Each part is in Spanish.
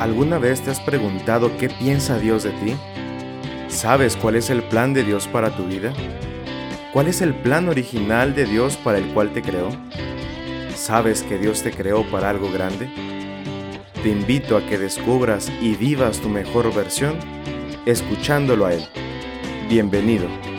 ¿Alguna vez te has preguntado qué piensa Dios de ti? ¿Sabes cuál es el plan de Dios para tu vida? ¿Cuál es el plan original de Dios para el cual te creó? ¿Sabes que Dios te creó para algo grande? Te invito a que descubras y vivas tu mejor versión escuchándolo a Él. Bienvenido.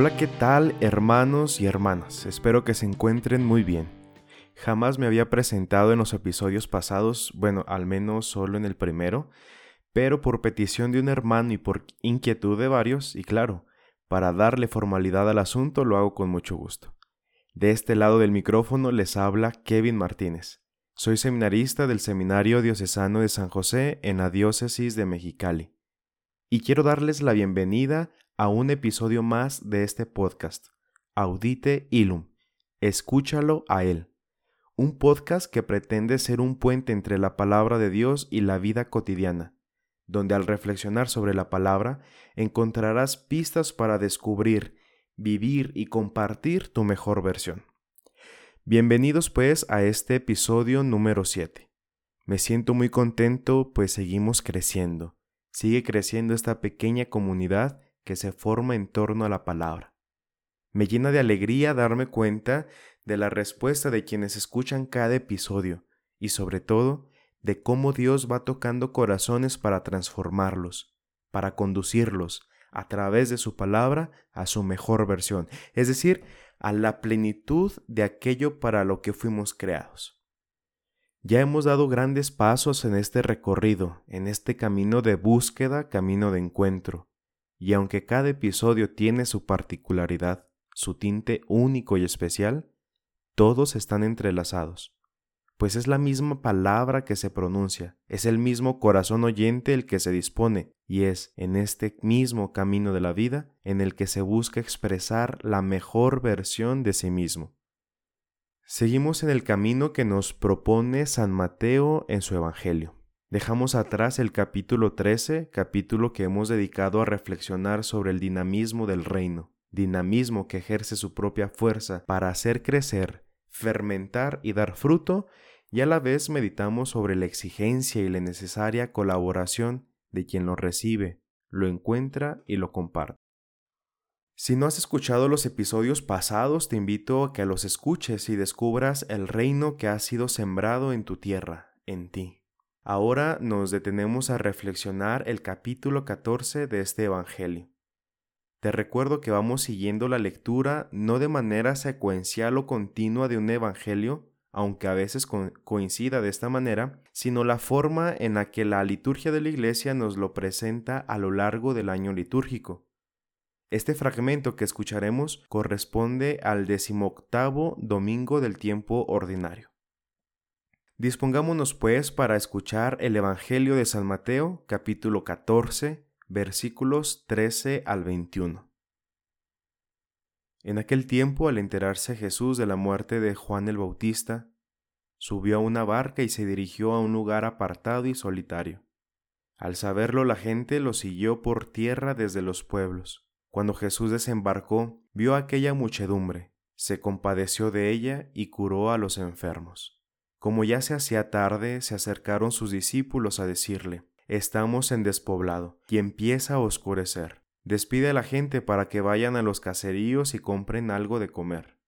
Hola, ¿qué tal hermanos y hermanas? Espero que se encuentren muy bien. Jamás me había presentado en los episodios pasados, bueno, al menos solo en el primero, pero por petición de un hermano y por inquietud de varios, y claro, para darle formalidad al asunto lo hago con mucho gusto. De este lado del micrófono les habla Kevin Martínez. Soy seminarista del Seminario Diocesano de San José en la Diócesis de Mexicali. Y quiero darles la bienvenida a un episodio más de este podcast, Audite Ilum. Escúchalo a Él. Un podcast que pretende ser un puente entre la palabra de Dios y la vida cotidiana, donde al reflexionar sobre la palabra encontrarás pistas para descubrir, vivir y compartir tu mejor versión. Bienvenidos pues a este episodio número 7. Me siento muy contento pues seguimos creciendo. Sigue creciendo esta pequeña comunidad que se forma en torno a la palabra. Me llena de alegría darme cuenta de la respuesta de quienes escuchan cada episodio y sobre todo de cómo Dios va tocando corazones para transformarlos, para conducirlos a través de su palabra a su mejor versión, es decir, a la plenitud de aquello para lo que fuimos creados. Ya hemos dado grandes pasos en este recorrido, en este camino de búsqueda, camino de encuentro y aunque cada episodio tiene su particularidad, su tinte único y especial, todos están entrelazados, pues es la misma palabra que se pronuncia, es el mismo corazón oyente el que se dispone, y es en este mismo camino de la vida en el que se busca expresar la mejor versión de sí mismo. Seguimos en el camino que nos propone San Mateo en su Evangelio. Dejamos atrás el capítulo 13, capítulo que hemos dedicado a reflexionar sobre el dinamismo del reino, dinamismo que ejerce su propia fuerza para hacer crecer, fermentar y dar fruto, y a la vez meditamos sobre la exigencia y la necesaria colaboración de quien lo recibe, lo encuentra y lo comparte. Si no has escuchado los episodios pasados, te invito a que los escuches y descubras el reino que ha sido sembrado en tu tierra, en ti. Ahora nos detenemos a reflexionar el capítulo 14 de este Evangelio. Te recuerdo que vamos siguiendo la lectura no de manera secuencial o continua de un Evangelio, aunque a veces coincida de esta manera, sino la forma en la que la liturgia de la Iglesia nos lo presenta a lo largo del año litúrgico. Este fragmento que escucharemos corresponde al decimoctavo domingo del tiempo ordinario. Dispongámonos pues para escuchar el Evangelio de San Mateo capítulo 14 versículos 13 al 21. En aquel tiempo, al enterarse Jesús de la muerte de Juan el Bautista, subió a una barca y se dirigió a un lugar apartado y solitario. Al saberlo la gente lo siguió por tierra desde los pueblos. Cuando Jesús desembarcó, vio aquella muchedumbre, se compadeció de ella y curó a los enfermos. Como ya se hacía tarde, se acercaron sus discípulos a decirle, Estamos en despoblado, y empieza a oscurecer. Despide a la gente para que vayan a los caseríos y compren algo de comer.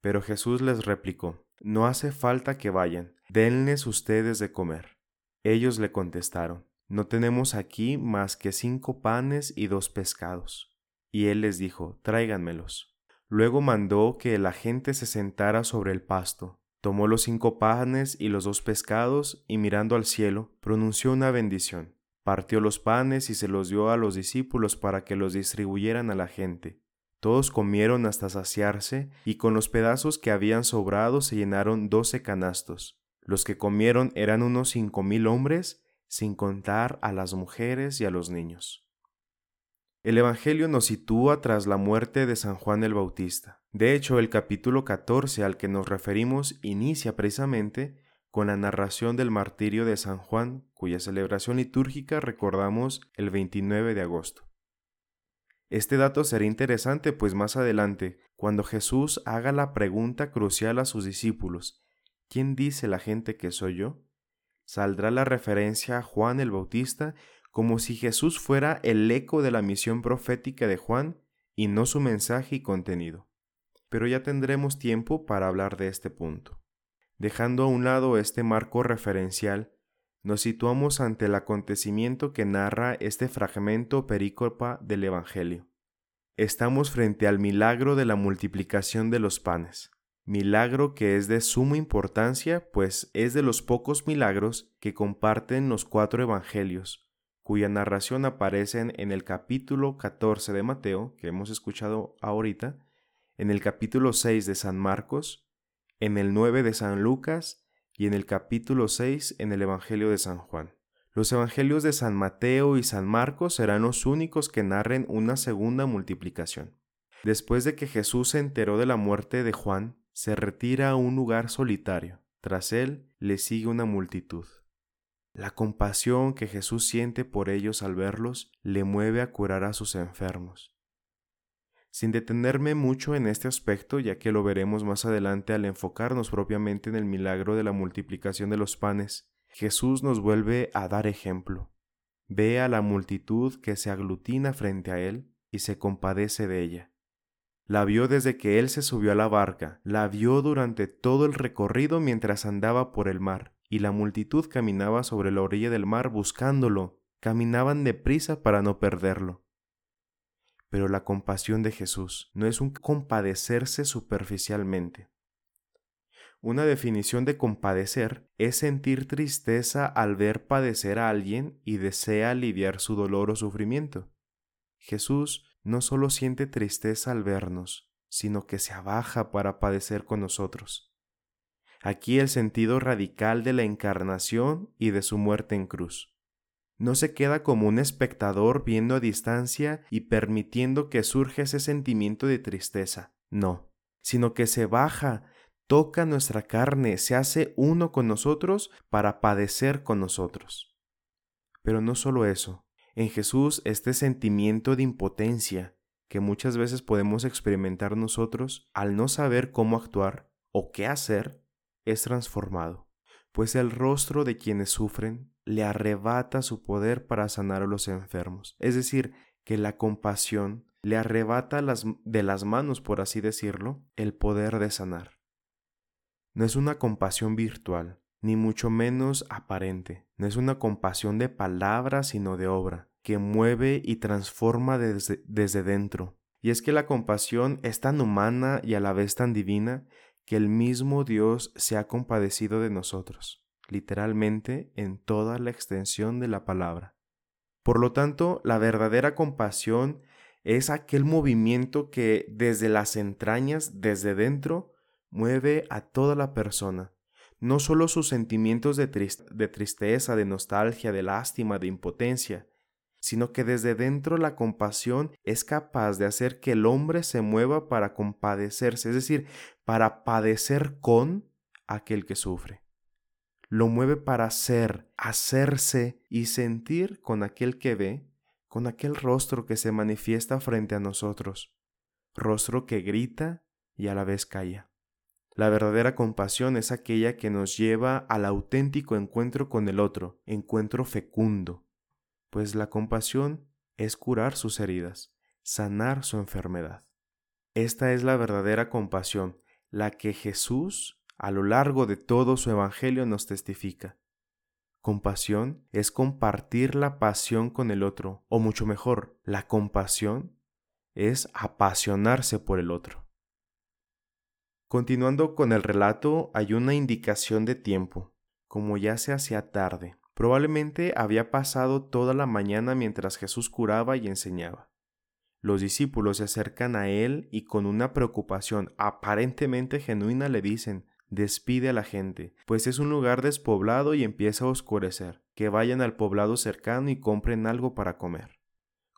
Pero Jesús les replicó, No hace falta que vayan, denles ustedes de comer. Ellos le contestaron, No tenemos aquí más que cinco panes y dos pescados. Y él les dijo, Tráiganmelos. Luego mandó que la gente se sentara sobre el pasto, Tomó los cinco panes y los dos pescados, y mirando al cielo, pronunció una bendición. Partió los panes y se los dio a los discípulos para que los distribuyeran a la gente. Todos comieron hasta saciarse, y con los pedazos que habían sobrado se llenaron doce canastos. Los que comieron eran unos cinco mil hombres, sin contar a las mujeres y a los niños. El Evangelio nos sitúa tras la muerte de San Juan el Bautista. De hecho, el capítulo 14 al que nos referimos inicia precisamente con la narración del martirio de San Juan, cuya celebración litúrgica recordamos el 29 de agosto. Este dato será interesante pues más adelante, cuando Jesús haga la pregunta crucial a sus discípulos, ¿quién dice la gente que soy yo? Saldrá la referencia a Juan el Bautista como si Jesús fuera el eco de la misión profética de Juan y no su mensaje y contenido. Pero ya tendremos tiempo para hablar de este punto. Dejando a un lado este marco referencial, nos situamos ante el acontecimiento que narra este fragmento perícopa del Evangelio. Estamos frente al milagro de la multiplicación de los panes, milagro que es de suma importancia, pues es de los pocos milagros que comparten los cuatro Evangelios, cuya narración aparecen en el capítulo 14 de Mateo, que hemos escuchado ahorita, en el capítulo 6 de San Marcos, en el 9 de San Lucas y en el capítulo 6 en el Evangelio de San Juan. Los Evangelios de San Mateo y San Marcos serán los únicos que narren una segunda multiplicación. Después de que Jesús se enteró de la muerte de Juan, se retira a un lugar solitario. Tras él le sigue una multitud. La compasión que Jesús siente por ellos al verlos le mueve a curar a sus enfermos. Sin detenerme mucho en este aspecto, ya que lo veremos más adelante al enfocarnos propiamente en el milagro de la multiplicación de los panes, Jesús nos vuelve a dar ejemplo. Ve a la multitud que se aglutina frente a él y se compadece de ella. La vio desde que él se subió a la barca, la vio durante todo el recorrido mientras andaba por el mar, y la multitud caminaba sobre la orilla del mar buscándolo, caminaban deprisa para no perderlo. Pero la compasión de Jesús no es un compadecerse superficialmente. Una definición de compadecer es sentir tristeza al ver padecer a alguien y desea aliviar su dolor o sufrimiento. Jesús no solo siente tristeza al vernos, sino que se abaja para padecer con nosotros. Aquí el sentido radical de la encarnación y de su muerte en cruz no se queda como un espectador viendo a distancia y permitiendo que surja ese sentimiento de tristeza, no, sino que se baja, toca nuestra carne, se hace uno con nosotros para padecer con nosotros. Pero no solo eso, en Jesús este sentimiento de impotencia que muchas veces podemos experimentar nosotros al no saber cómo actuar o qué hacer, es transformado, pues el rostro de quienes sufren le arrebata su poder para sanar a los enfermos. Es decir, que la compasión le arrebata de las manos, por así decirlo, el poder de sanar. No es una compasión virtual, ni mucho menos aparente. No es una compasión de palabra, sino de obra, que mueve y transforma desde, desde dentro. Y es que la compasión es tan humana y a la vez tan divina que el mismo Dios se ha compadecido de nosotros literalmente en toda la extensión de la palabra. Por lo tanto, la verdadera compasión es aquel movimiento que desde las entrañas, desde dentro, mueve a toda la persona, no solo sus sentimientos de, de, tristeza, de nostalgia, de lástima, de impotencia, sino que desde dentro la compasión es capaz de hacer que el hombre se mueva para compadecerse, es decir, para padecer con aquel que sufre lo mueve para ser, hacerse y sentir con aquel que ve, con aquel rostro que se manifiesta frente a nosotros, rostro que grita y a la vez calla. La verdadera compasión es aquella que nos lleva al auténtico encuentro con el otro, encuentro fecundo, pues la compasión es curar sus heridas, sanar su enfermedad. Esta es la verdadera compasión, la que Jesús a lo largo de todo su Evangelio nos testifica. Compasión es compartir la pasión con el otro, o mucho mejor, la compasión es apasionarse por el otro. Continuando con el relato, hay una indicación de tiempo, como ya se hacía tarde. Probablemente había pasado toda la mañana mientras Jesús curaba y enseñaba. Los discípulos se acercan a él y con una preocupación aparentemente genuina le dicen, despide a la gente, pues es un lugar despoblado y empieza a oscurecer. Que vayan al poblado cercano y compren algo para comer.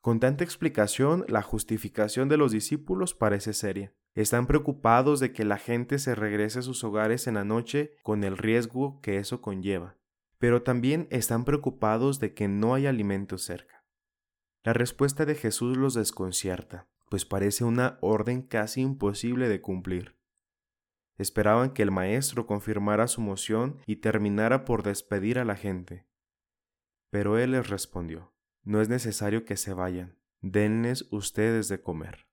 Con tanta explicación, la justificación de los discípulos parece seria. Están preocupados de que la gente se regrese a sus hogares en la noche con el riesgo que eso conlleva, pero también están preocupados de que no hay alimento cerca. La respuesta de Jesús los desconcierta, pues parece una orden casi imposible de cumplir. Esperaban que el maestro confirmara su moción y terminara por despedir a la gente. Pero él les respondió, no es necesario que se vayan, denles ustedes de comer.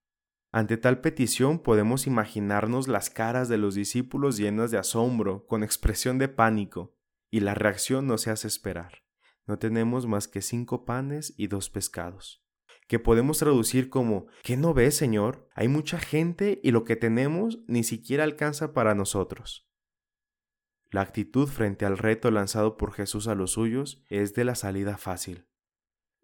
Ante tal petición podemos imaginarnos las caras de los discípulos llenas de asombro, con expresión de pánico, y la reacción no se hace esperar. No tenemos más que cinco panes y dos pescados, que podemos traducir como ¿qué no ves, Señor? Hay mucha gente y lo que tenemos ni siquiera alcanza para nosotros. La actitud frente al reto lanzado por Jesús a los suyos es de la salida fácil.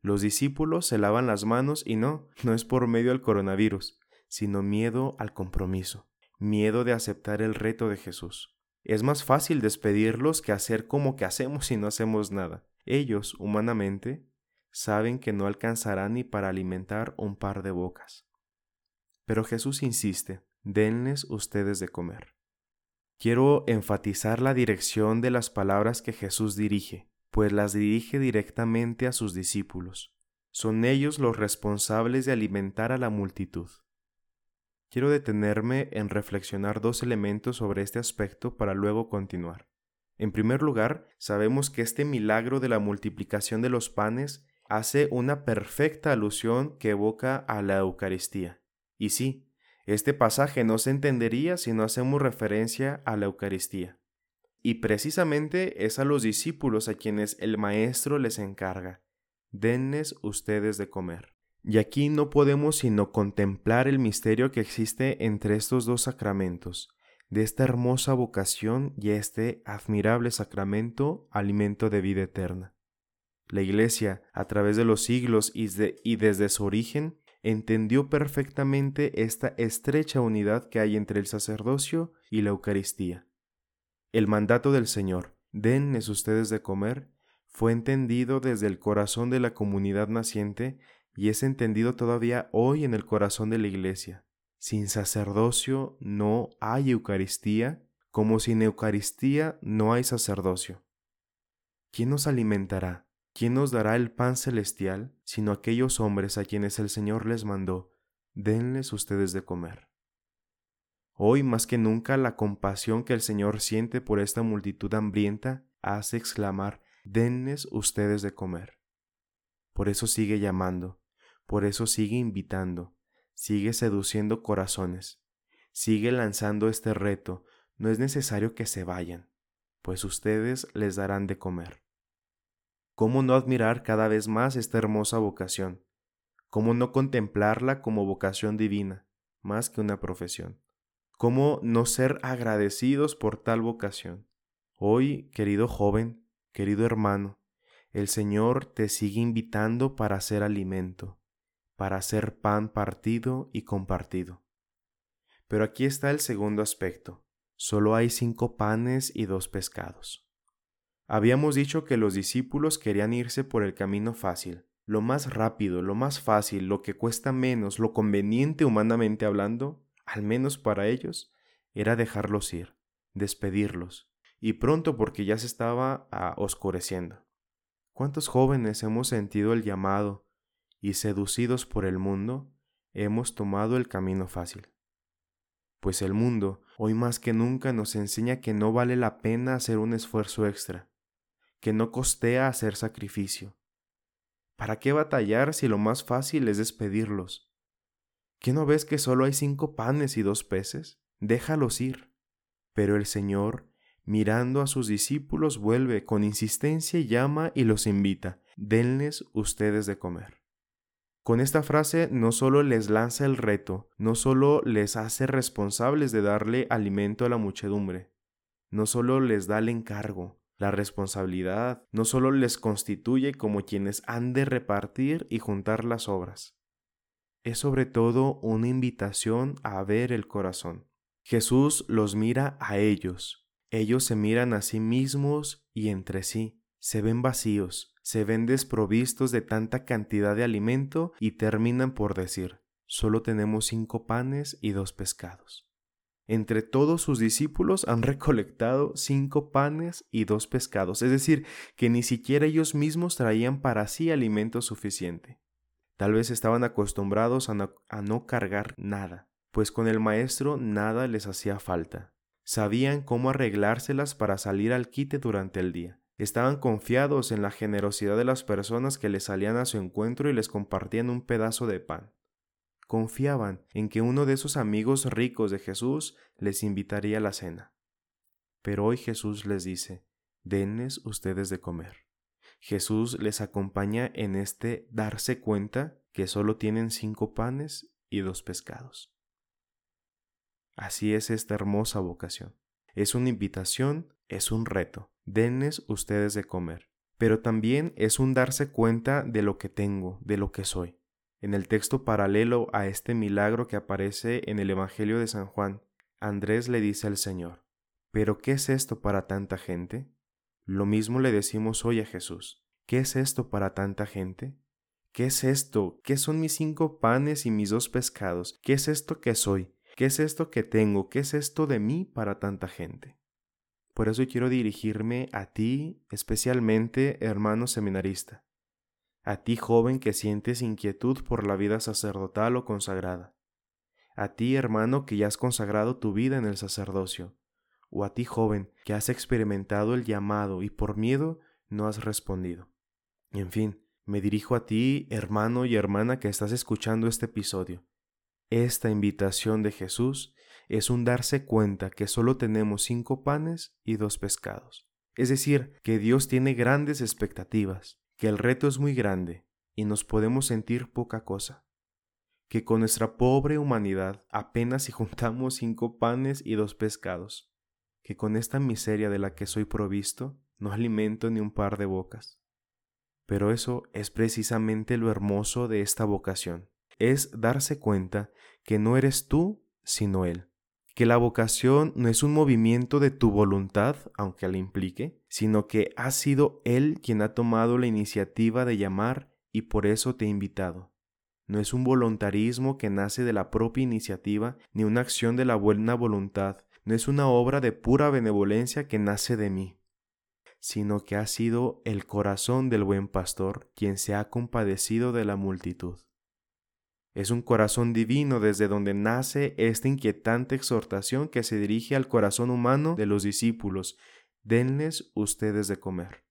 Los discípulos se lavan las manos y no, no es por medio del coronavirus, sino miedo al compromiso, miedo de aceptar el reto de Jesús. Es más fácil despedirlos que hacer como que hacemos y no hacemos nada. Ellos, humanamente, saben que no alcanzarán ni para alimentar un par de bocas. Pero Jesús insiste, denles ustedes de comer. Quiero enfatizar la dirección de las palabras que Jesús dirige, pues las dirige directamente a sus discípulos. Son ellos los responsables de alimentar a la multitud. Quiero detenerme en reflexionar dos elementos sobre este aspecto para luego continuar. En primer lugar, sabemos que este milagro de la multiplicación de los panes hace una perfecta alusión que evoca a la Eucaristía. Y sí, este pasaje no se entendería si no hacemos referencia a la Eucaristía. Y precisamente es a los discípulos a quienes el Maestro les encarga, denles ustedes de comer. Y aquí no podemos sino contemplar el misterio que existe entre estos dos sacramentos, de esta hermosa vocación y este admirable sacramento, alimento de vida eterna. La Iglesia, a través de los siglos y, desde su origen, entendió perfectamente esta estrecha unidad que hay entre el sacerdocio y la Eucaristía. El mandato del Señor, denles ustedes de comer, fue entendido desde el corazón de la comunidad naciente y es entendido todavía hoy en el corazón de la Iglesia. Sin sacerdocio no hay Eucaristía, como sin Eucaristía no hay sacerdocio. ¿Quién nos alimentará? ¿Quién nos dará el pan celestial, sino aquellos hombres a quienes el Señor les mandó, denles ustedes de comer? Hoy más que nunca la compasión que el Señor siente por esta multitud hambrienta hace exclamar, denles ustedes de comer. Por eso sigue llamando, por eso sigue invitando, sigue seduciendo corazones, sigue lanzando este reto. No es necesario que se vayan, pues ustedes les darán de comer. ¿Cómo no admirar cada vez más esta hermosa vocación? ¿Cómo no contemplarla como vocación divina, más que una profesión? ¿Cómo no ser agradecidos por tal vocación? Hoy, querido joven, querido hermano, el Señor te sigue invitando para hacer alimento, para hacer pan partido y compartido. Pero aquí está el segundo aspecto. Solo hay cinco panes y dos pescados. Habíamos dicho que los discípulos querían irse por el camino fácil, lo más rápido, lo más fácil, lo que cuesta menos, lo conveniente humanamente hablando, al menos para ellos, era dejarlos ir, despedirlos, y pronto porque ya se estaba ah, oscureciendo. ¿Cuántos jóvenes hemos sentido el llamado y seducidos por el mundo, hemos tomado el camino fácil. Pues el mundo, hoy más que nunca, nos enseña que no vale la pena hacer un esfuerzo extra, que no costea hacer sacrificio. ¿Para qué batallar si lo más fácil es despedirlos? ¿Qué no ves que solo hay cinco panes y dos peces? Déjalos ir. Pero el Señor, mirando a sus discípulos, vuelve con insistencia y llama y los invita, denles ustedes de comer. Con esta frase no solo les lanza el reto, no solo les hace responsables de darle alimento a la muchedumbre, no solo les da el encargo, la responsabilidad, no solo les constituye como quienes han de repartir y juntar las obras. Es sobre todo una invitación a ver el corazón. Jesús los mira a ellos, ellos se miran a sí mismos y entre sí, se ven vacíos, se ven desprovistos de tanta cantidad de alimento y terminan por decir, solo tenemos cinco panes y dos pescados. Entre todos sus discípulos han recolectado cinco panes y dos pescados, es decir, que ni siquiera ellos mismos traían para sí alimento suficiente. Tal vez estaban acostumbrados a no, cargar nada, pues con el maestro nada les hacía falta. Sabían cómo arreglárselas para salir al quite durante el día. Estaban confiados en la generosidad de las personas que les salían a su encuentro y les compartían un pedazo de pan. Confiaban en que uno de esos amigos ricos de Jesús les invitaría a la cena. Pero hoy Jesús les dice, denles ustedes de comer. Jesús les acompaña en este darse cuenta que solo tienen cinco panes y dos pescados. Así es esta hermosa vocación. Es una invitación, es un reto. Denles ustedes de comer. Pero también es un darse cuenta de lo que tengo, de lo que soy. En el texto paralelo a este milagro que aparece en el Evangelio de San Juan, Andrés le dice al Señor, ¿pero qué es esto para tanta gente? Lo mismo le decimos hoy a Jesús. ¿Qué es esto para tanta gente? ¿Qué es esto? ¿Qué son mis cinco panes y mis dos pescados? ¿Qué es esto que soy? ¿Qué es esto que tengo? ¿Qué es esto de mí para tanta gente? Por eso quiero dirigirme a ti, especialmente hermano seminarista, a ti joven que sientes inquietud por la vida sacerdotal o consagrada, a ti hermano que ya has consagrado tu vida en el sacerdocio, o a ti joven que has experimentado el llamado y por miedo no has respondido. En fin, me dirijo a ti, hermano y hermana que estás escuchando este episodio. Esta invitación de Jesús es un darse cuenta que solo tenemos cinco panes y dos pescados. Es decir, que Dios tiene grandes expectativas, que el reto es muy grande y nos podemos sentir poca cosa que con nuestra pobre humanidad apenas si juntamos cinco panes y dos pescados, que con esta miseria de la que soy provisto no alimento ni un par de bocas. Pero eso es precisamente lo hermoso de esta vocación, es darse cuenta que no eres tú, sino Él, que la vocación no es un movimiento de tu voluntad, aunque la implique, sino que ha sido Él quien ha tomado la iniciativa de llamar y por eso te ha invitado. No es un voluntarismo que nace de la propia iniciativa, ni una acción de la buena voluntad, no es una obra de pura benevolencia que nace de mí, sino que ha sido el corazón del buen pastor quien se ha compadecido de la multitud. Es un corazón divino desde donde nace esta inquietante exhortación que se dirige al corazón humano de los discípulos, denles ustedes de comer.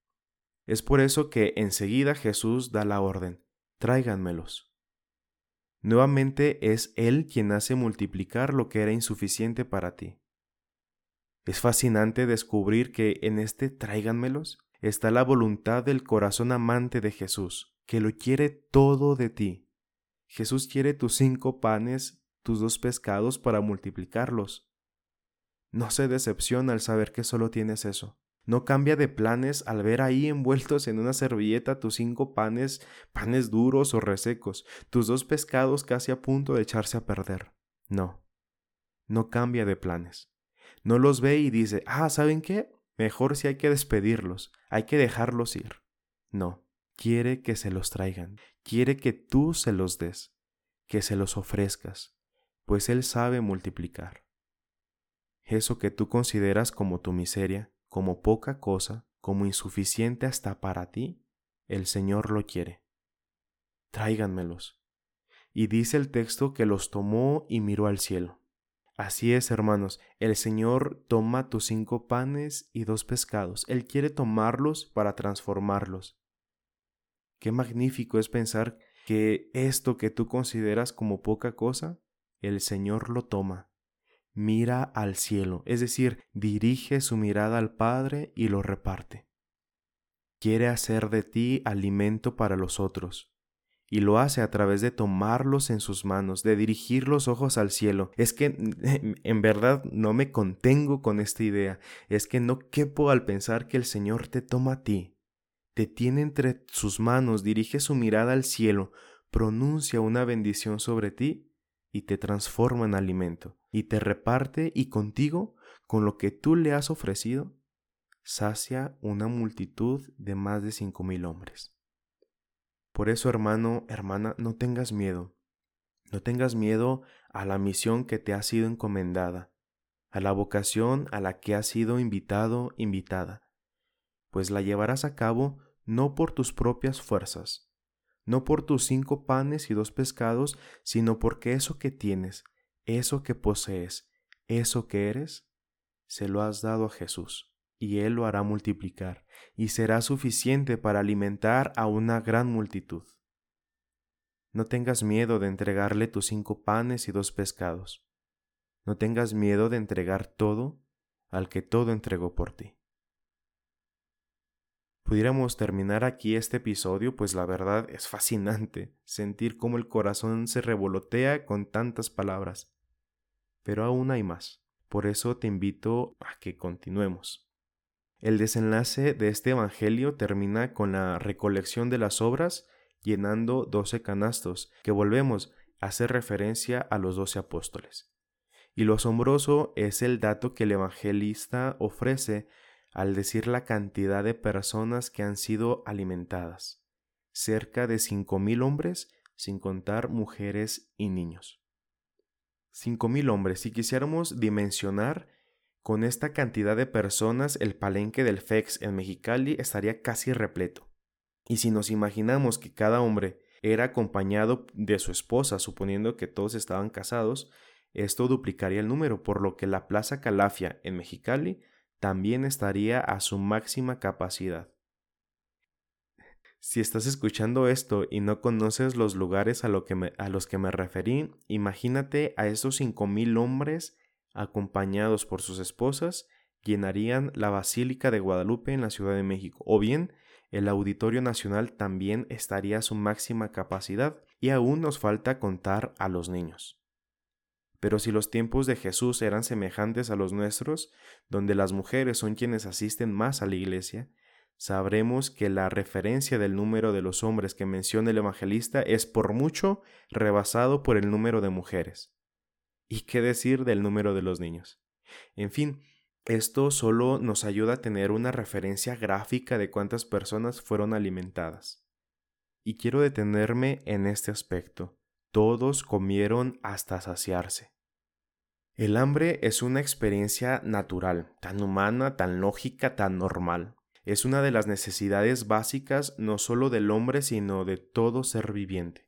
Es por eso que enseguida Jesús da la orden, tráiganmelos. Nuevamente es Él quien hace multiplicar lo que era insuficiente para ti. Es fascinante descubrir que en este tráiganmelos está la voluntad del corazón amante de Jesús, que lo quiere todo de ti. Jesús quiere tus cinco panes, tus dos pescados para multiplicarlos. No se decepciona al saber que solo tienes eso. No cambia de planes al ver ahí envueltos en una servilleta tus cinco panes, panes duros o resecos, tus dos pescados casi a punto de echarse a perder. No, no cambia de planes no los ve y dice, ah, ¿saben qué? Mejor si hay que despedirlos, hay que dejarlos ir. No, quiere que se los traigan, quiere que tú se los des, que se los ofrezcas, pues Él sabe multiplicar. Eso que tú consideras como tu miseria, como poca cosa, como insuficiente hasta para ti, el Señor lo quiere. Tráiganmelos. Y dice el texto que los tomó y miró al cielo. Así es, hermanos, el Señor toma tus cinco panes y dos pescados. Él quiere tomarlos para transformarlos. Qué magnífico es pensar que esto que tú consideras como poca cosa, el Señor lo toma. Mira al cielo, es decir, dirige su mirada al Padre y lo reparte. Quiere hacer de ti alimento para los otros y lo hace a través de tomarlos en sus manos, de dirigir los ojos al cielo. Es que en verdad no me contengo con esta idea, es que no quepo al pensar que el Señor te toma a ti, te tiene entre sus manos, dirige su mirada al cielo, pronuncia una bendición sobre ti y te transforma en alimento, y te reparte y contigo, con lo que tú le has ofrecido, sacia una multitud de más de cinco mil hombres. Por eso, hermano, hermana, no tengas miedo. No tengas miedo a la misión que te ha sido encomendada, a la vocación a la que has sido invitado, invitada, pues la llevarás a cabo no por tus propias fuerzas, no por tus cinco panes y dos pescados, sino porque eso que tienes, eso que posees, eso que eres, se lo has dado a Jesús, y Él lo hará multiplicar, y será suficiente para alimentar a una gran multitud. No tengas miedo de entregarle tus cinco panes y dos pescados. No tengas miedo de entregar todo al que todo entregó por ti. Pudiéramos terminar aquí este episodio, pues la verdad es fascinante sentir cómo el corazón se revolotea con tantas palabras. Pero aún hay más. Por eso te invito a que continuemos. El desenlace de este Evangelio termina con la recolección de las obras llenando doce canastos, que volvemos a hacer referencia a los doce apóstoles. Y lo asombroso es el dato que el evangelista ofrece al decir la cantidad de personas que han sido alimentadas, cerca de cinco mil hombres, sin contar mujeres y niños. Cinco mil hombres, si quisiéramos dimensionar con esta cantidad de personas, el palenque del FEX en Mexicali estaría casi repleto. Y si nos imaginamos que cada hombre era acompañado de su esposa, suponiendo que todos estaban casados, esto duplicaría el número, por lo que la Plaza Calafia en Mexicali también estaría a su máxima capacidad. Si estás escuchando esto y no conoces los lugares a, los que me referí, imagínate a esos cinco mil hombres acompañados por sus esposas llenarían la Basílica de Guadalupe en la Ciudad de México, o bien el Auditorio Nacional también estaría a su máxima capacidad y aún nos falta contar a los niños. Pero si los tiempos de Jesús eran semejantes a los nuestros, donde las mujeres son quienes asisten más a la iglesia, sabremos que la referencia del número de los hombres que menciona el evangelista es por mucho rebasado por el número de mujeres. ¿Y qué decir del número de los niños? En fin, esto solo nos ayuda a tener una referencia gráfica de cuántas personas fueron alimentadas. Y quiero detenerme en este aspecto. Todos comieron hasta saciarse. El hambre es una experiencia natural, tan humana, tan lógica, tan normal. Es una de las necesidades básicas no solo del hombre, sino de todo ser viviente.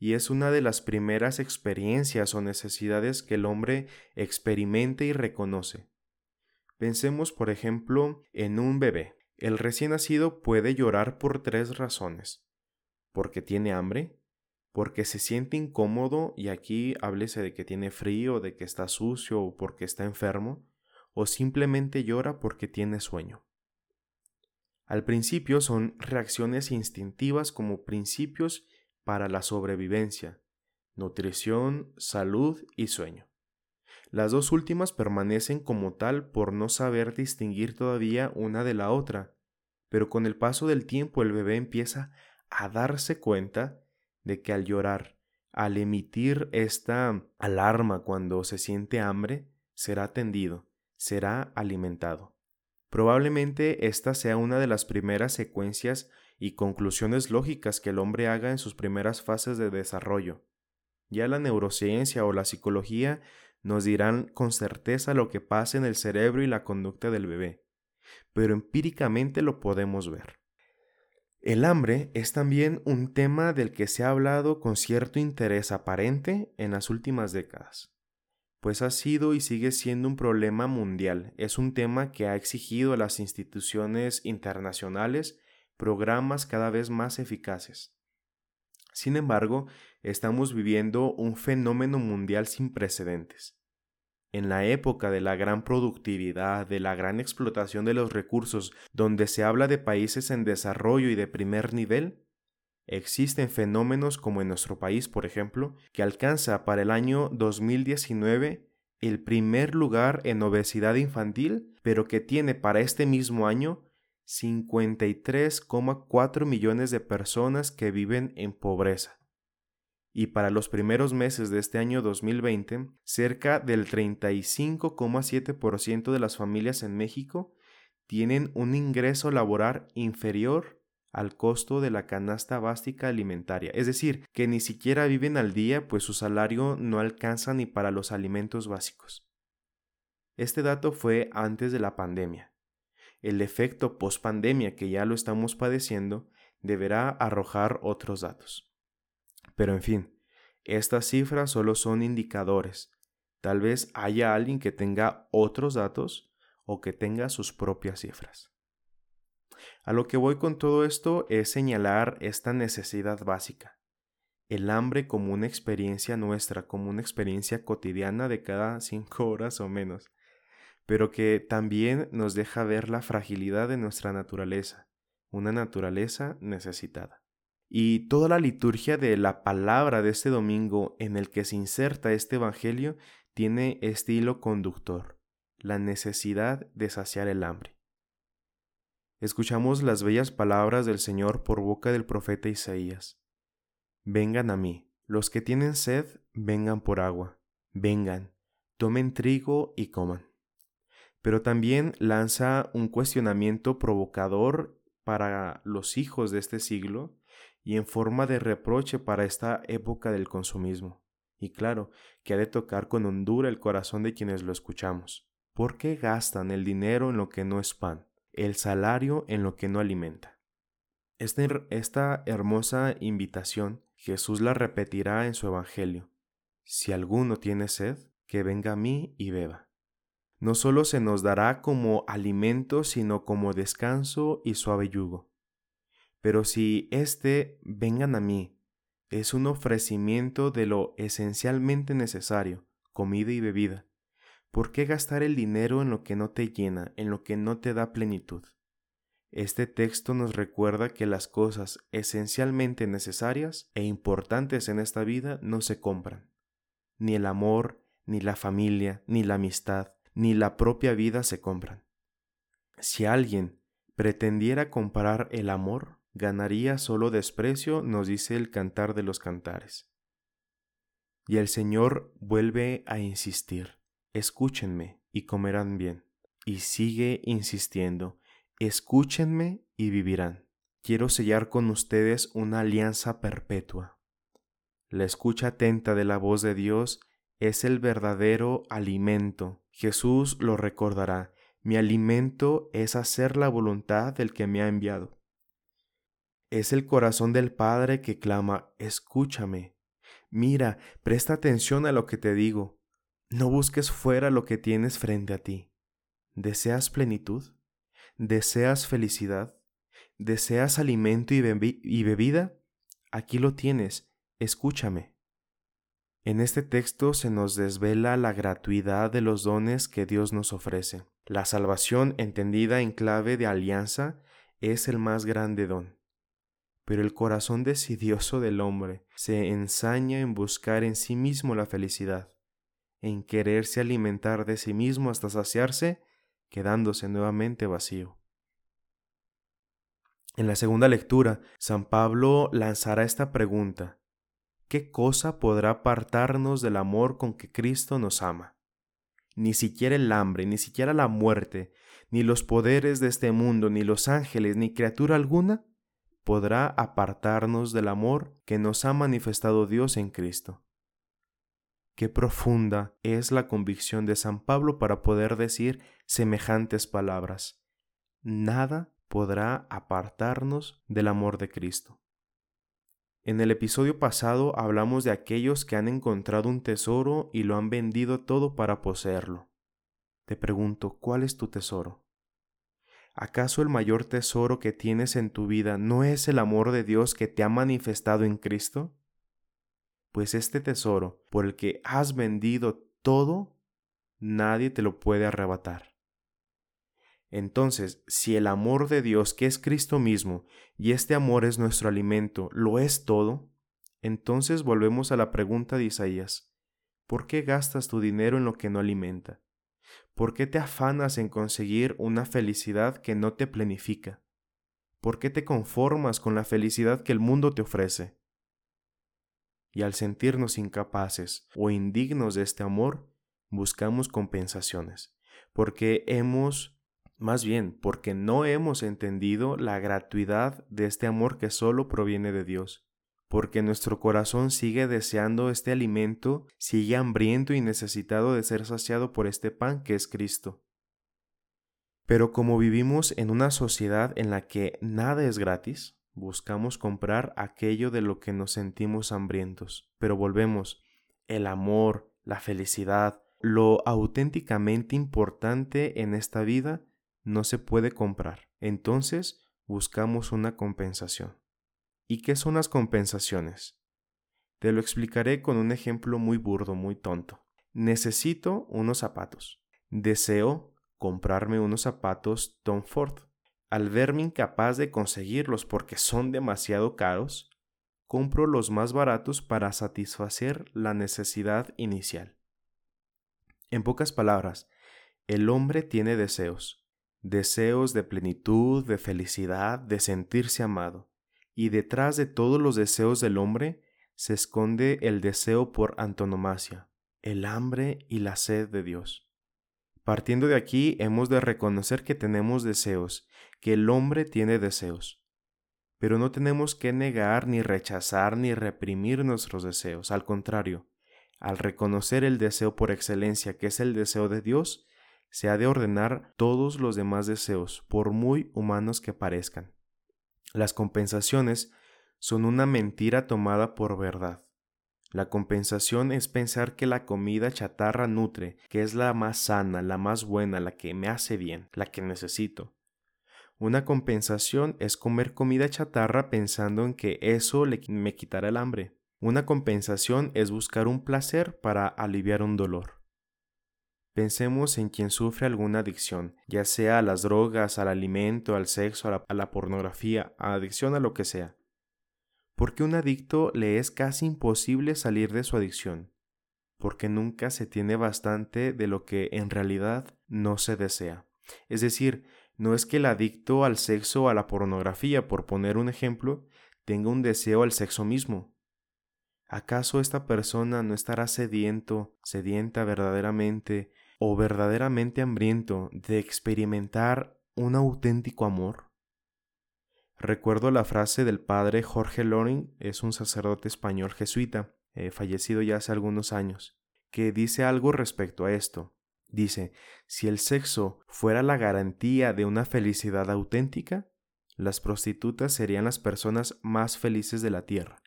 Y es una de las primeras experiencias o necesidades que el hombre experimente y reconoce. Pensemos, por ejemplo, en un bebé. El recién nacido puede llorar por tres razones. Porque tiene hambre, porque se siente incómodo y aquí háblese de que tiene frío, de que está sucio o porque está enfermo, o simplemente llora porque tiene sueño. Al principio son reacciones instintivas como principios para la sobrevivencia, nutrición, salud y sueño. Las dos últimas permanecen como tal por no saber distinguir todavía una de la otra, pero con el paso del tiempo el bebé empieza a darse cuenta de que al llorar, al emitir esta alarma cuando se siente hambre, será atendido, será alimentado. Probablemente esta sea una de las primeras secuencias y conclusiones lógicas que el hombre haga en sus primeras fases de desarrollo. Ya la neurociencia o la psicología nos dirán con certeza lo que pasa en el cerebro y la conducta del bebé, pero empíricamente lo podemos ver. El hambre es también un tema del que se ha hablado con cierto interés aparente en las últimas décadas, pues ha sido y sigue siendo un problema mundial, es un tema que ha exigido a las instituciones internacionales programas cada vez más eficaces. Sin embargo, estamos viviendo un fenómeno mundial sin precedentes en la época de la gran productividad, de la gran explotación de los recursos, donde se habla de países en desarrollo y de primer nivel, existen fenómenos como en nuestro país, por ejemplo, que alcanza para el año 2019 el primer lugar en obesidad infantil, pero que tiene para este mismo año 53,4 millones de personas que viven en pobreza y para los primeros meses de este año 2020, cerca del 35,7% de las familias en México tienen un ingreso laboral inferior al costo de la canasta básica alimentaria, es decir, que ni siquiera viven al día pues su salario no alcanza ni para los alimentos básicos. Este dato fue antes de la pandemia. El efecto post-pandemia que ya lo estamos padeciendo deberá arrojar otros datos. Pero en fin, estas cifras solo son indicadores. Tal vez haya alguien que tenga otros datos o que tenga sus propias cifras. A lo que voy con todo esto es señalar esta necesidad básica. El hambre como una experiencia nuestra, como una experiencia cotidiana de cada cinco horas o menos, pero que también nos deja ver la fragilidad de nuestra naturaleza, una naturaleza necesitada. Y toda la liturgia de la palabra de este domingo en el que se inserta este Evangelio tiene este hilo conductor, la necesidad de saciar el hambre. Escuchamos las bellas palabras del Señor por boca del profeta Isaías. Vengan a mí, los que tienen sed, vengan por agua, vengan, tomen trigo y coman. Pero también lanza un cuestionamiento provocador para los hijos de este siglo y en forma de reproche para esta época del consumismo. Y claro, que ha de tocar con hondura el corazón de quienes lo escuchamos. ¿Por qué gastan el dinero en lo que no es pan, el salario en lo que no alimenta? Esta, esta hermosa invitación Jesús la repetirá en su Evangelio. Si alguno tiene sed, que venga a mí y beba. No solo se nos dará como alimento, sino como descanso y suave yugo. Pero si éste vengan a mí es un ofrecimiento de lo esencialmente necesario, comida y bebida, ¿por qué gastar el dinero en lo que no te llena, en lo que no te da plenitud? Este texto nos recuerda que las cosas esencialmente necesarias e importantes en esta vida no se compran. Ni el amor, ni la familia, ni la amistad, ni la propia vida se compran. Si alguien pretendiera comprar el amor, ganaría solo desprecio, nos dice el cantar de los cantares. Y el Señor vuelve a insistir, escúchenme y comerán bien. Y sigue insistiendo, escúchenme y vivirán. Quiero sellar con ustedes una alianza perpetua. La escucha atenta de la voz de Dios es el verdadero alimento. Jesús lo recordará. Mi alimento es hacer la voluntad del que me ha enviado. Es el corazón del Padre que clama, escúchame. Mira, presta atención a lo que te digo. No busques fuera lo que tienes frente a ti. ¿Deseas plenitud? ¿Deseas felicidad? ¿Deseas alimento y, y bebida? Aquí lo tienes, escúchame. En este texto se nos desvela la gratuidad de los dones que Dios nos ofrece. La salvación entendida en clave de alianza es el más grande don pero el corazón decidioso del hombre se ensaña en buscar en sí mismo la felicidad, en quererse alimentar de sí mismo hasta saciarse, quedándose nuevamente vacío. En la segunda lectura, San Pablo lanzará esta pregunta, ¿qué cosa podrá apartarnos del amor con que Cristo nos ama? Ni siquiera el hambre, ni siquiera la muerte, ni los poderes de este mundo, ni los ángeles, ni criatura alguna podrá apartarnos del amor que nos ha manifestado Dios en Cristo. Qué profunda es la convicción de San Pablo para poder decir semejantes palabras. Nada podrá apartarnos del amor de Cristo. En el episodio pasado hablamos de aquellos que han encontrado un tesoro y lo han vendido todo para poseerlo. Te pregunto, ¿cuál es tu tesoro? ¿Acaso el mayor tesoro que tienes en tu vida no es el amor de Dios que te ha manifestado en Cristo? Pues este tesoro, por el que has vendido todo, nadie te lo puede arrebatar. Entonces, si el amor de Dios, que es Cristo mismo, y este amor es nuestro alimento, lo es todo, entonces volvemos a la pregunta de Isaías, ¿por qué gastas tu dinero en lo que no alimenta? ¿Por qué te afanas en conseguir una felicidad que no te planifica? ¿Por qué te conformas con la felicidad que el mundo te ofrece? Y al sentirnos incapaces o indignos de este amor, buscamos compensaciones, porque hemos, más bien, porque no hemos entendido la gratuidad de este amor que solo proviene de Dios porque nuestro corazón sigue deseando este alimento, sigue hambriento y necesitado de ser saciado por este pan que es Cristo. Pero como vivimos en una sociedad en la que nada es gratis, buscamos comprar aquello de lo que nos sentimos hambrientos. Pero volvemos, el amor, la felicidad, lo auténticamente importante en esta vida no se puede comprar. Entonces buscamos una compensación. ¿Y qué son las compensaciones? Te lo explicaré con un ejemplo muy burdo, muy tonto. Necesito unos zapatos. Deseo comprarme unos zapatos Tom Ford. Al verme incapaz de conseguirlos porque son demasiado caros, compro los más baratos para satisfacer la necesidad inicial. En pocas palabras, el hombre tiene deseos, deseos de plenitud, de felicidad, de sentirse amado, y detrás de todos los deseos del hombre se esconde el deseo por antonomasia, el hambre y la sed de Dios. Partiendo de aquí, hemos de reconocer que tenemos deseos, que el hombre tiene deseos. Pero no tenemos que negar, ni rechazar, ni reprimir nuestros deseos. Al contrario, al reconocer el deseo por excelencia, que es el deseo de Dios, se ha de ordenar todos los demás deseos, por muy humanos que parezcan. Las compensaciones son una mentira tomada por verdad. La compensación es pensar que la comida chatarra nutre, que es la más sana, la más buena, la que me hace bien, la que necesito. Una compensación es comer comida chatarra pensando en que eso me quitará el hambre. Una compensación es buscar un placer para aliviar un dolor. Pensemos en quien sufre alguna adicción, ya sea a las drogas, al alimento, al sexo, a la, a la pornografía, a adicción a lo que sea porque un adicto le es casi imposible salir de su adicción, porque nunca se tiene bastante de lo que en realidad no se desea. Es decir, no es que el adicto al sexo o a la pornografía, por poner un ejemplo, tenga un deseo al sexo mismo. ¿Acaso esta persona no estará sediento, sedienta verdaderamente o verdaderamente hambriento de experimentar un auténtico amor? Recuerdo la frase del padre Jorge Loring, es un sacerdote español jesuita, eh, fallecido ya hace algunos años, que dice algo respecto a esto. Dice, si el sexo fuera la garantía de una felicidad auténtica, las prostitutas serían las personas más felices de la tierra.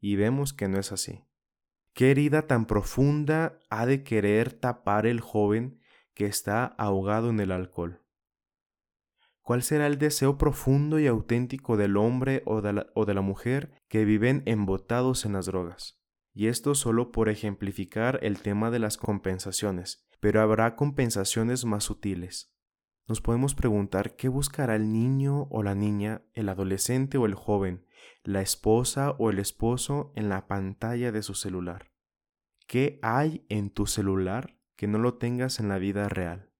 Y vemos que no es así. ¿Qué herida tan profunda ha de querer tapar el joven que está ahogado en el alcohol? ¿Cuál será el deseo profundo y auténtico del hombre o de, la, mujer que viven embotados en las drogas? Y esto solo por ejemplificar el tema de las compensaciones, pero habrá compensaciones más sutiles. Nos podemos preguntar qué buscará el niño o la niña, el adolescente o el joven, la esposa o el esposo en la pantalla de su celular. ¿Qué hay en tu celular que no lo tengas en la vida real?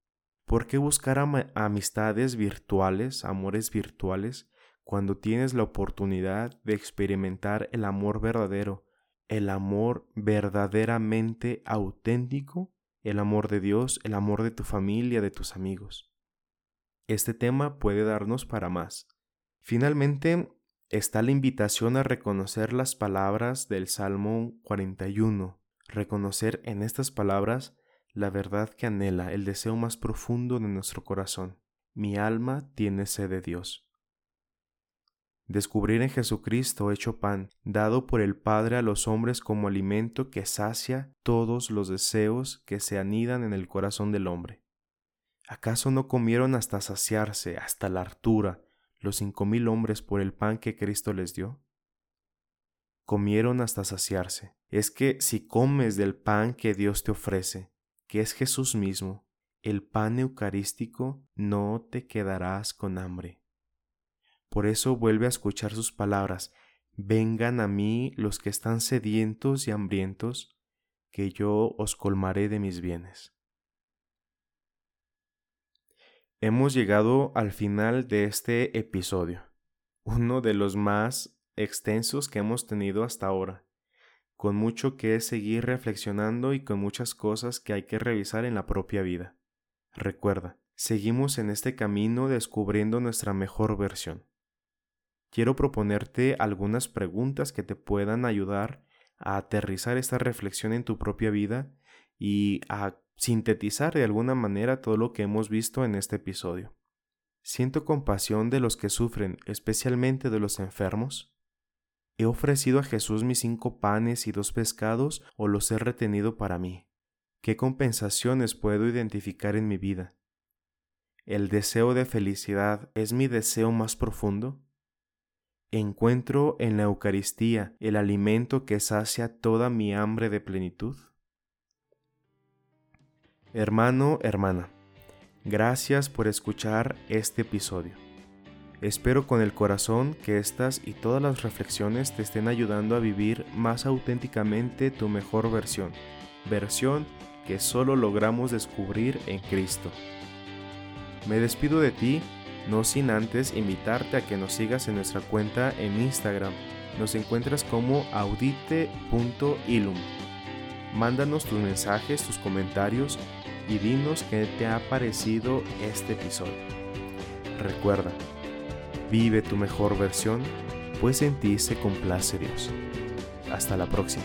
¿Por qué buscar amistades virtuales, amores virtuales, cuando tienes la oportunidad de experimentar el amor verdadero, el amor verdaderamente auténtico, el amor de Dios, el amor de tu familia, de tus amigos? Este tema puede darnos para más. Finalmente, está la invitación a reconocer las palabras del Salmo 41, reconocer en estas palabras la verdad que anhela, el deseo más profundo de nuestro corazón. Mi alma tiene sed de Dios. Descubrir en Jesucristo hecho pan, dado por el Padre a los hombres como alimento que sacia todos los deseos que se anidan en el corazón del hombre. ¿Acaso no comieron hasta saciarse, hasta la hartura, los cinco mil hombres por el pan que Cristo les dio? Comieron hasta saciarse. Es que si comes del pan que Dios te ofrece, que es Jesús mismo, el pan eucarístico, no te quedarás con hambre. Por eso vuelve a escuchar sus palabras, vengan a mí los que están sedientos y hambrientos, que yo os colmaré de mis bienes. Hemos llegado al final de este episodio, uno de los más extensos que hemos tenido hasta ahora con mucho que seguir reflexionando y con muchas cosas que hay que revisar en la propia vida. Recuerda, seguimos en este camino descubriendo nuestra mejor versión. Quiero proponerte algunas preguntas que te puedan ayudar a aterrizar esta reflexión en tu propia vida y a sintetizar de alguna manera todo lo que hemos visto en este episodio. Siento compasión de los que sufren, especialmente de los enfermos. ¿He ofrecido a Jesús mis cinco panes y dos pescados o los he retenido para mí? ¿Qué compensaciones puedo identificar en mi vida? ¿El deseo de felicidad es mi deseo más profundo? ¿Encuentro en la Eucaristía el alimento que sacia toda mi hambre de plenitud? Hermano, hermana, Gracias por escuchar este episodio. Espero con el corazón que estas y todas las reflexiones te estén ayudando a vivir más auténticamente tu mejor versión, versión que solo logramos descubrir en Cristo. Me despido de ti, no sin antes invitarte a que nos sigas en nuestra cuenta en Instagram. Nos encuentras como audite.ilum. Mándanos tus mensajes, tus comentarios y dinos qué te ha parecido este episodio. Recuerda, vive tu mejor versión, pues en ti se complace Dios. Hasta la próxima.